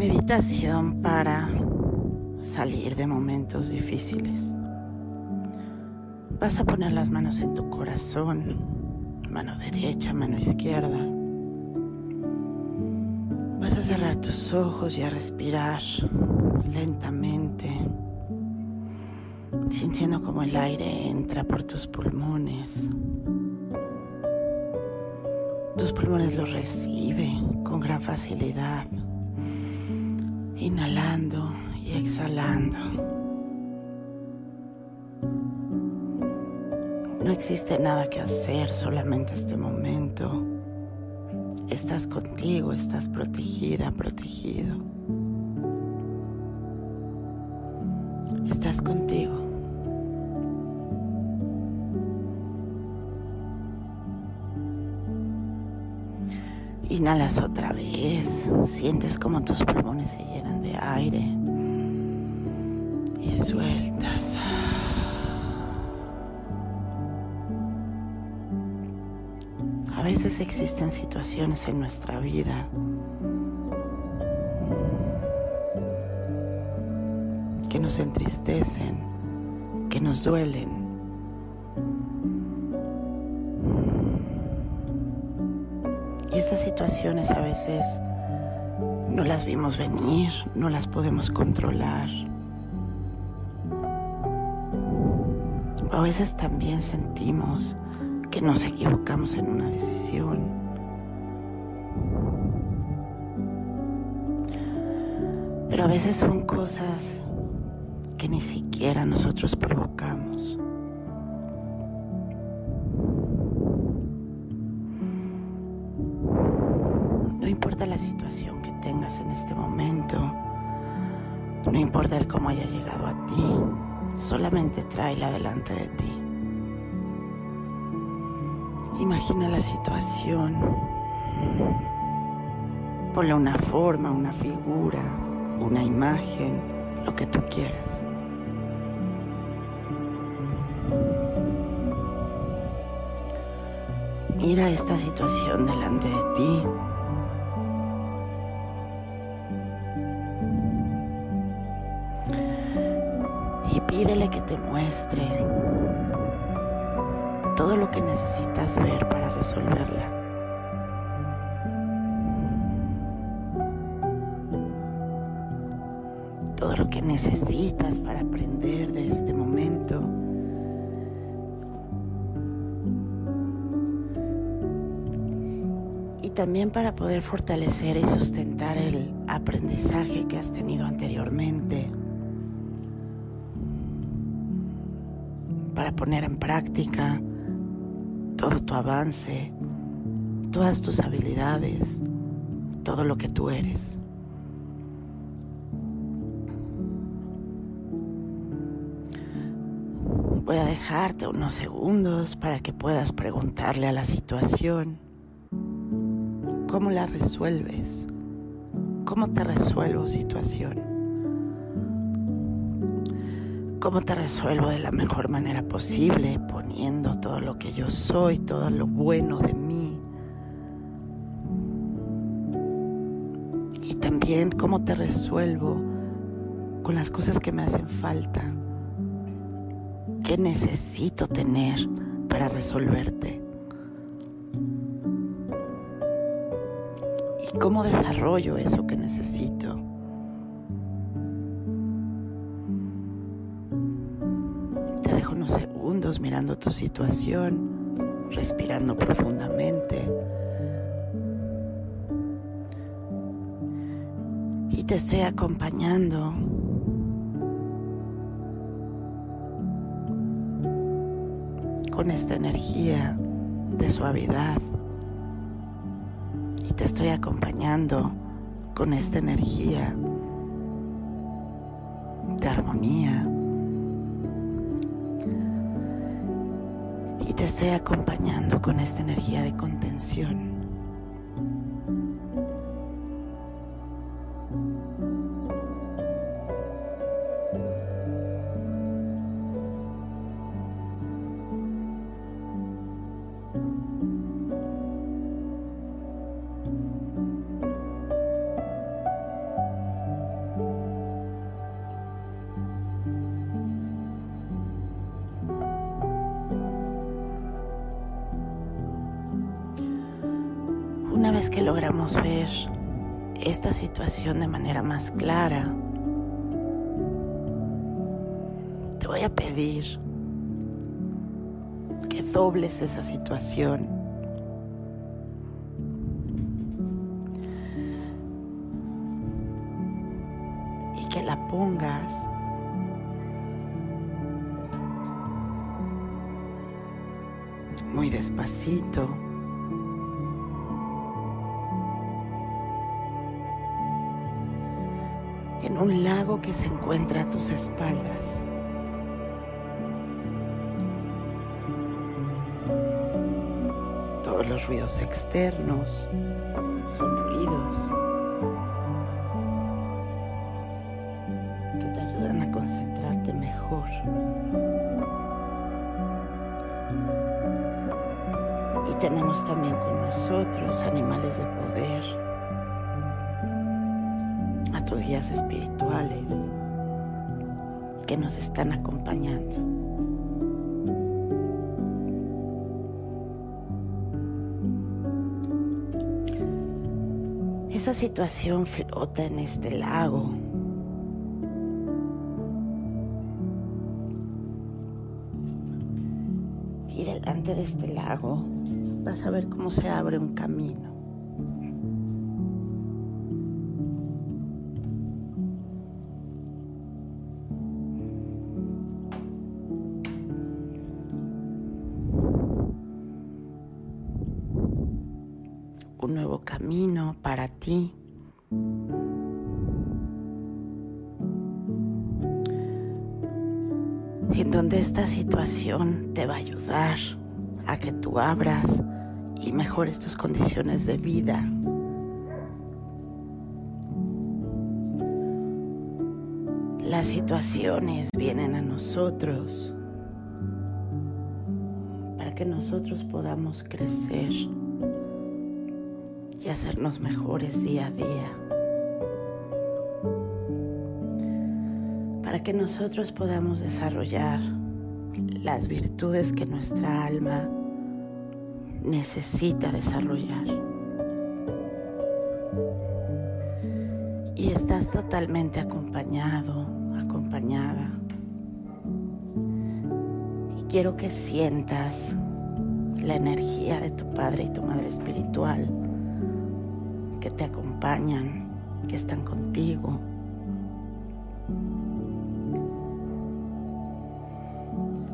Meditación para salir de momentos difíciles. Vas a poner las manos en tu corazón, mano derecha, mano izquierda. Vas a cerrar tus ojos y a respirar lentamente, sintiendo como el aire entra por tus pulmones. Tus pulmones lo reciben con gran facilidad, inhalando y exhalando. No existe nada que hacer, solamente este momento. Estás contigo, estás protegida, protegido. Estás contigo. Inhalas otra vez, sientes como tus pulmones se llenan de aire y sueltas. A veces existen situaciones en nuestra vida que nos entristecen, que nos duelen. Y estas situaciones a veces no las vimos venir, no las podemos controlar. A veces también sentimos que nos equivocamos en una decisión. Pero a veces son cosas que ni siquiera nosotros provocamos. Este momento, no importa el cómo haya llegado a ti, solamente tráela delante de ti. Imagina la situación. Ponle una forma, una figura, una imagen, lo que tú quieras. Mira esta situación delante de ti. Pídele que te muestre todo lo que necesitas ver para resolverla. Todo lo que necesitas para aprender de este momento. Y también para poder fortalecer y sustentar el aprendizaje que has tenido anteriormente. Poner en práctica todo tu avance, todas tus habilidades, todo lo que tú eres. Voy a dejarte unos segundos para que puedas preguntarle a la situación. Cómo la resuelves, cómo te resuelvo situación, cómo te resuelvo de la mejor manera posible, poniendo todo lo que yo soy, todo lo bueno de mí. Y también cómo te resuelvo con las cosas que me hacen falta. ¿Qué necesito tener para resolverte? ¿Y cómo desarrollo eso que necesito? Dejo unos segundos mirando tu situación, respirando profundamente. Y te estoy acompañando con esta energía de suavidad. Y te estoy acompañando con esta energía de armonía. Te estoy acompañando con esta energía de contención. Vez que logramos ver esta situación de manera más clara, te voy a pedir que dobles esa situación. Y que la pongas muy despacito. En un lago que se encuentra a tus espaldas. Todos los ruidos externos son ruidos que te ayudan a concentrarte mejor. Y tenemos también con nosotros animales de poder, guías espirituales que nos están acompañando. Esa situación flota en este lago. Y delante de este lago vas a ver cómo se abre un camino. Un nuevo camino para ti. En donde esta situación te va a ayudar a que tú abras y mejores tus condiciones de vida. Las situaciones vienen a nosotros para que nosotros podamos crecer y hacernos mejores día a día. Para que nosotros podamos desarrollar las virtudes que nuestra alma necesita desarrollar. Y estás totalmente acompañado, acompañada. Y quiero que sientas la energía de tu Padre y tu Madre Espiritual que te acompañan, que están contigo.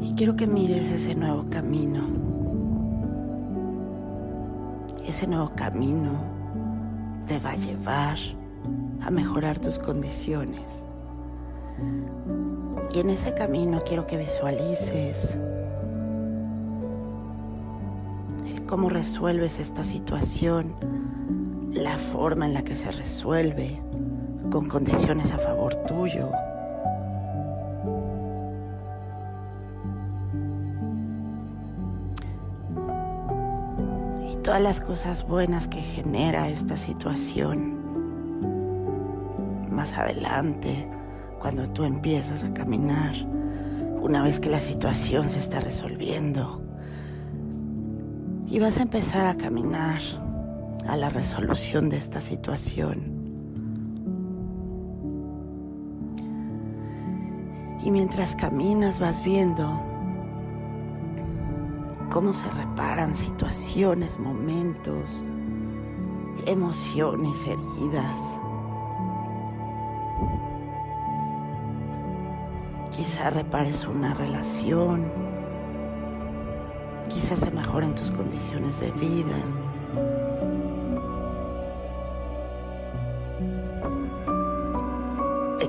Y quiero que mires ese nuevo camino ese nuevo camino te va a llevar a mejorar tus condiciones. Y en ese camino quiero que visualices cómo resuelves esta situación, la forma en la que se resuelve, con condiciones a favor tuyo. todas las cosas buenas que genera esta situación. Más adelante, cuando tú empiezas a caminar, una vez que la situación se está resolviendo, y vas a empezar a caminar a la resolución de esta situación. Y mientras caminas vas viendo cómo se reparan situaciones, momentos, emociones, heridas. Quizá repares una relación, quizás se mejoren tus condiciones de vida.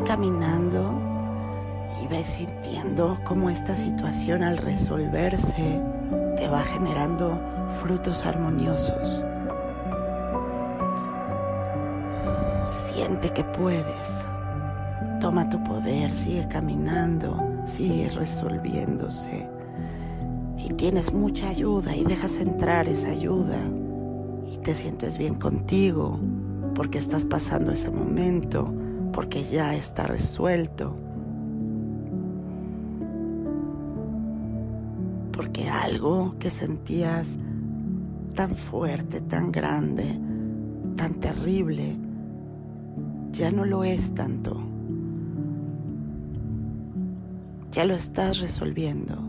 Caminando y ve sintiendo cómo esta situación al resolverse te va generando frutos armoniosos. Siente que puedes. Toma tu poder, sigue caminando, sigue resolviéndose. Y tienes mucha ayuda y dejas entrar esa ayuda. Y te sientes bien contigo porque estás pasando ese momento, porque ya está resuelto. porque algo que sentías tan fuerte, tan grande, tan terrible, ya no lo es tanto. Ya lo estás resolviendo.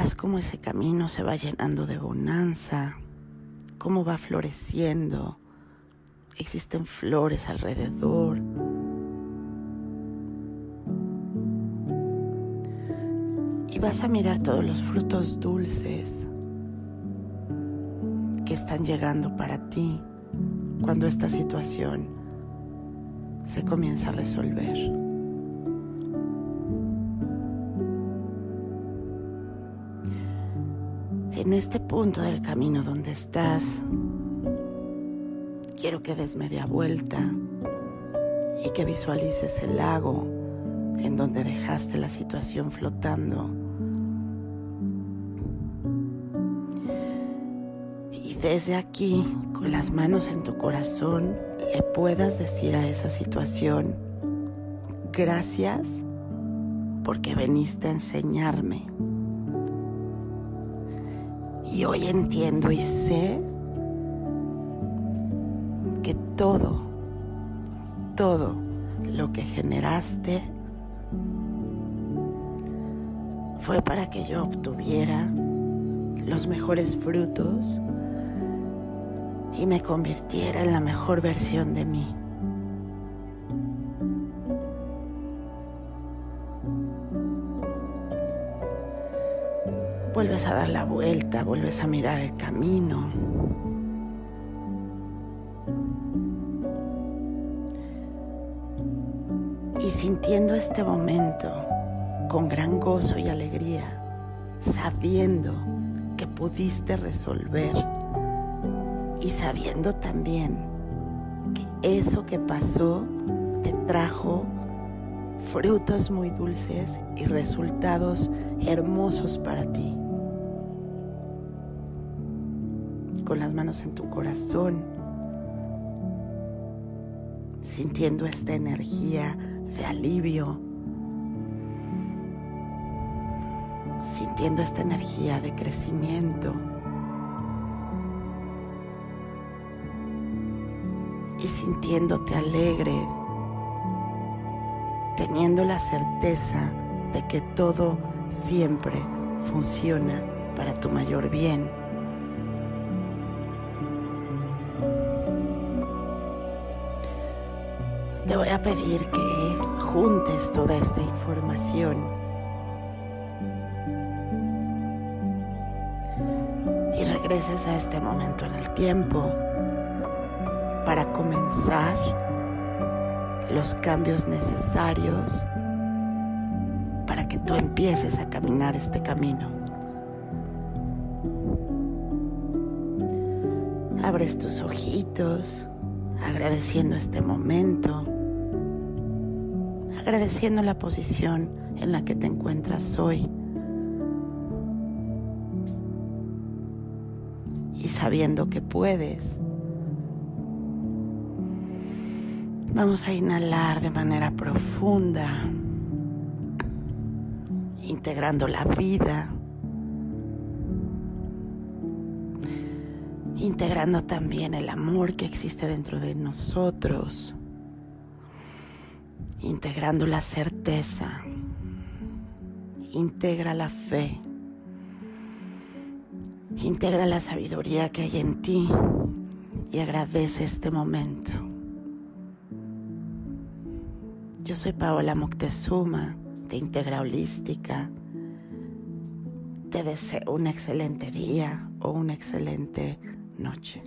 Miras cómo ese camino se va llenando de bonanza, cómo va floreciendo. Existen flores alrededor. Y vas a mirar todos los frutos dulces que están llegando para ti cuando esta situación se comienza a resolver. En este punto del camino donde estás, quiero que des media vuelta y que visualices el lago en donde dejaste la situación flotando desde aquí, con las manos en tu corazón, le puedas decir a esa situación, gracias porque veniste a enseñarme. Y hoy entiendo y sé que todo, todo lo que generaste fue para que yo obtuviera los mejores frutos y me convirtiera en la mejor versión de mí. Vuelves a dar la vuelta, vuelves a mirar el camino. Y sintiendo este momento con gran gozo y alegría, sabiendo que pudiste resolver y sabiendo también que eso que pasó te trajo frutos muy dulces y resultados hermosos para ti. Con las manos en tu corazón, sintiendo esta energía de alivio, sintiendo esta energía de crecimiento. y sintiéndote alegre, teniendo la certeza de que todo siempre funciona para tu mayor bien. Te voy a pedir que juntes toda esta información y regreses a este momento en el tiempo para comenzar los cambios necesarios para que tú empieces a caminar este camino. Abres tus ojitos agradeciendo este momento, agradeciendo la posición en la que te encuentras hoy y sabiendo que puedes Vamos a inhalar de manera profunda, integrando la vida, integrando también el amor que existe dentro de nosotros, integrando la certeza, integra la fe, integra la sabiduría que hay en ti y agradece este momento. Yo soy Paola Moctezuma de Integra Holística. Te deseo un excelente día o una excelente noche.